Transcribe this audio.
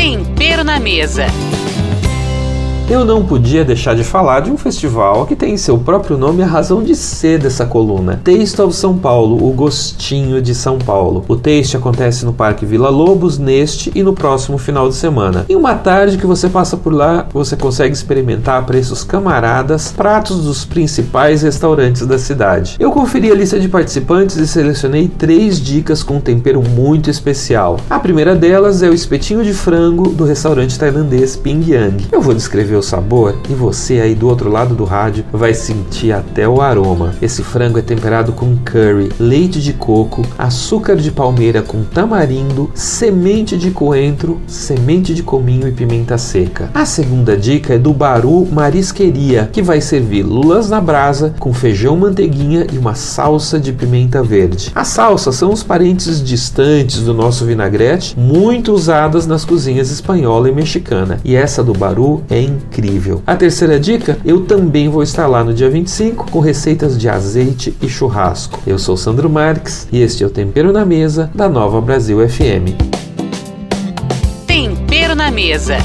Tempero na mesa eu não podia deixar de falar de um festival que tem em seu próprio nome a razão de ser dessa coluna. Taste of São Paulo, o gostinho de São Paulo. O Taste acontece no Parque Vila Lobos neste e no próximo final de semana. Em uma tarde que você passa por lá, você consegue experimentar a preços camaradas pratos dos principais restaurantes da cidade. Eu conferi a lista de participantes e selecionei três dicas com um tempero muito especial. A primeira delas é o espetinho de frango do restaurante tailandês Ping Yang. Eu vou descrever o sabor e você aí do outro lado do rádio vai sentir até o aroma. Esse frango é temperado com curry, leite de coco, açúcar de palmeira com tamarindo, semente de coentro, semente de cominho e pimenta seca. A segunda dica é do Baru Marisqueria, que vai servir lulas na brasa com feijão manteiguinha e uma salsa de pimenta verde. As salsas são os parentes distantes do nosso vinagrete, muito usadas nas cozinhas espanhola e mexicana. E essa do Baru é incrível. A terceira dica, eu também vou estar lá no dia 25 com receitas de azeite e churrasco. Eu sou Sandro Marques e este é o Tempero na Mesa da Nova Brasil FM. Tempero na Mesa.